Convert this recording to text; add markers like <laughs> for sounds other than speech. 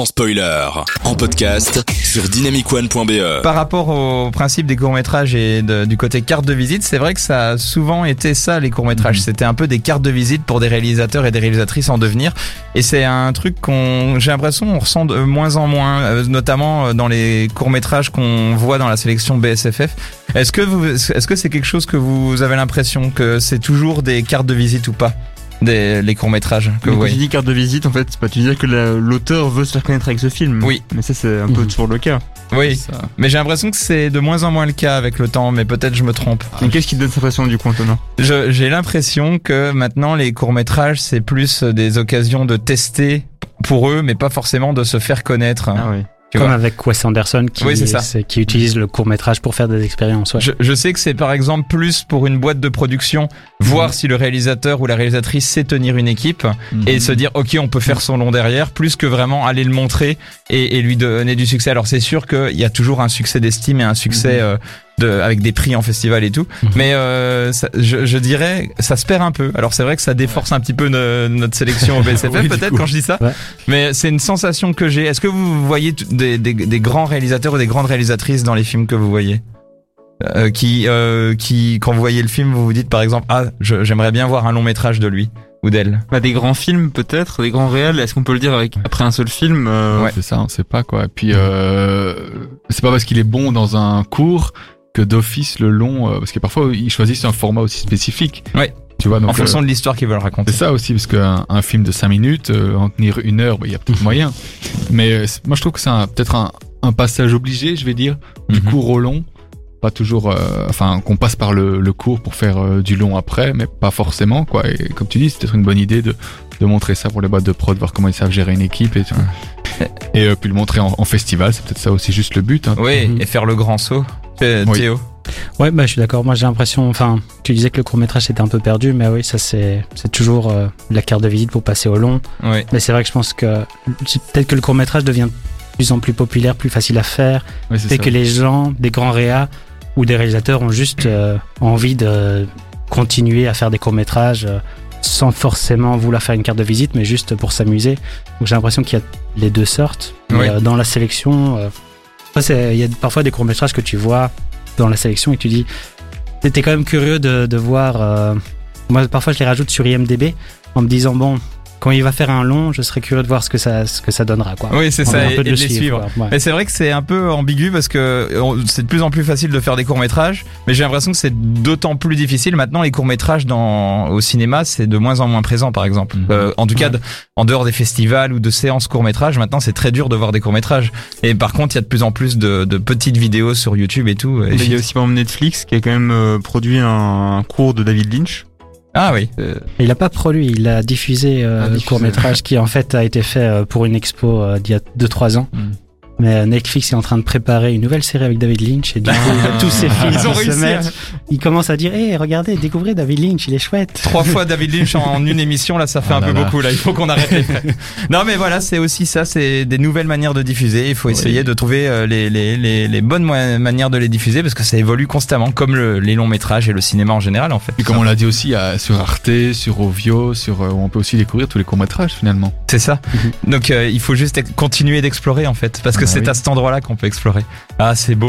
sans spoiler, en podcast sur dynamicone.be. Par rapport au principe des courts-métrages et de- du côté carte de visite, c'est vrai que ça a souvent été ça, les courts-métrages. Mhm. C'était un peu des cartes de visite pour des réalisateurs et des réalisatrices en devenir. Et c'est un truc qu'on, j'ai l'impression, on ressent de moins en moins, euh, notamment euh, dans les courts-métrages qu'on voit dans la sélection BSFF. Est-ce que vous, est-ce que c'est quelque chose que vous avez l'impression que c'est toujours des cartes de visite ou pas? Des, les courts-métrages que Mais vous quand tu dis carte de visite, en fait, c'est pas tu disais que la- l'auteur veut se faire connaître avec ce film. Oui. Mais ça, c'est un peu Mhm. toujours le cas. Oui. Mais j'ai l'impression que c'est de moins en moins le cas avec le temps, mais peut-être je me trompe. Mais qu'est-ce qui te donne cette impression du coup, Antonin? Je- J'ai l'impression que maintenant les courts-métrages c'est plus des occasions de tester pour eux, mais pas forcément de se faire connaître. Ah oui. Tu Comme vois. avec Wes Anderson qui, Oui, c'est ça. c'est- qui utilise le court métrage pour faire des expériences. ouais. Je, je sais que c'est par exemple plus pour une boîte de production, voir Mhm. si le réalisateur ou la réalisatrice sait tenir une équipe et se dire ok on peut faire son long derrière, plus que vraiment aller le montrer et, et lui donner du succès. Alors c'est sûr qu'il y a toujours un succès d'estime et un succès Mhm. euh, de, avec des prix en festival et tout, Mhm. mais euh, ça- je, je dirais ça se perd un peu. Alors c'est vrai que ça déforce un petit peu no- notre sélection au BSFF <laughs> Oui, peut-être quand je dis ça, Ouais. mais c'est une sensation que j'ai. Est-ce que vous voyez des, des, des grands réalisateurs ou des grandes réalisatrices dans les films que vous voyez? Euh, qui, euh, qui, quand vous voyez le film, vous vous dites par exemple, ah, j'aimerais bien voir un long métrage de lui ou d'elle. Bah, des grands films peut-être, des grands réels. Est-ce qu'on peut le dire avec après un seul film euh, Ouais. C'est ça, on sait pas quoi. Et puis euh, c'est pas parce qu'il est bon dans un cours que d'office le long, euh, parce que parfois ils choisissent un format aussi spécifique. Ouais. Tu vois, donc en fonction euh, de l'histoire qu'ils veulent raconter. c'est ça aussi, parce qu'un un film de 5 minutes, euh, en tenir une heure, bah, il y a peut-être moyen. Mais euh, moi je trouve que c'est peut-être un, un passage obligé, je vais dire, du Mhm. court au long. Pas toujours, euh, enfin qu'on passe par le, le court pour faire euh, du long après, mais pas forcément quoi. Et comme tu dis, c'est peut-être une bonne idée de, de montrer ça pour les boîtes de prod, voir comment ils savent gérer une équipe et, et euh, puis le montrer en, en festival, c'est peut-être ça aussi juste le but. Hein. Oui, Mhm. et faire le grand saut. Euh, Oui. Théo. Ouais, bah, je suis d'accord. Moi, j'ai l'impression, enfin, tu disais que le court métrage était un peu perdu, mais oui, ça, c'est, toujours euh, la carte de visite pour passer au long. Oui. Mais c'est vrai que je pense que peut-être que le court métrage devient de plus en plus populaire, plus facile à faire. Ouais, c'est que les gens, des grands réas ou des réalisateurs ont juste euh, envie de continuer à faire des courts métrages sans forcément vouloir faire une carte de visite, mais juste pour s'amuser. Donc j'ai l'impression qu'il y a les deux sortes. Oui. dans la sélection, il y a parfois des courts métrages que tu vois dans la sélection et tu dis, t'es quand même curieux de, de voir. euh, moi, parfois, je les rajoute sur IMDb en me disant bon, quand il va faire un long, je serais curieux de voir ce que ça, ce que ça donnera, quoi. Oui, c'est ça, et, de le les suivre. Ouais. Mais c'est vrai que c'est un peu ambigu parce que on- c'est de plus en plus facile de faire des courts métrages, mais j'ai l'impression que c'est d'autant plus difficile maintenant les courts métrages dans au cinéma, c'est de moins en moins présent par exemple. Mhm. Euh, en tout cas, en dehors des festivals ou de séances courts métrages, maintenant c'est très dur de voir des courts métrages. Et par contre, il y a de plus en plus de, de petites vidéos sur YouTube et tout. Et Il y a aussi par exemple Netflix qui a quand même euh, produit un, un cours de David Lynch. Ah oui. Euh, Il a pas produit, il a diffusé euh, Ah, le court métrage <laughs> qui en fait a été fait euh, pour une expo euh, d'il y a 2-3 ans. Mm. Mais euh, Netflix est en train de préparer une nouvelle série avec David Lynch et du coup Ah. tous ses films <laughs> Ils ont se réussi. mettent, ils commencent à dire hé regardez découvrez David Lynch il est chouette. Trois fois <laughs> David Lynch en une émission, là, ça fait Ah un là peu là. beaucoup. Là, il faut qu'on arrête les frais. <laughs> Non, mais voilà, c'est aussi ça, c'est des nouvelles manières de diffuser. Il faut essayer de trouver euh, les, les, les, les bonnes manières de les diffuser parce que ça évolue constamment, comme le- les longs métrages et le cinéma en général, en fait. Puis comme on l'a dit aussi, sur Arte, sur Ovio, sur, euh, où on peut aussi découvrir tous les courts-métrages finalement. C'est ça. Donc, euh, il faut juste continuer d'explorer, en fait, parce que c'est oui. à cet endroit-là qu'on peut explorer. Ah, c'est beau.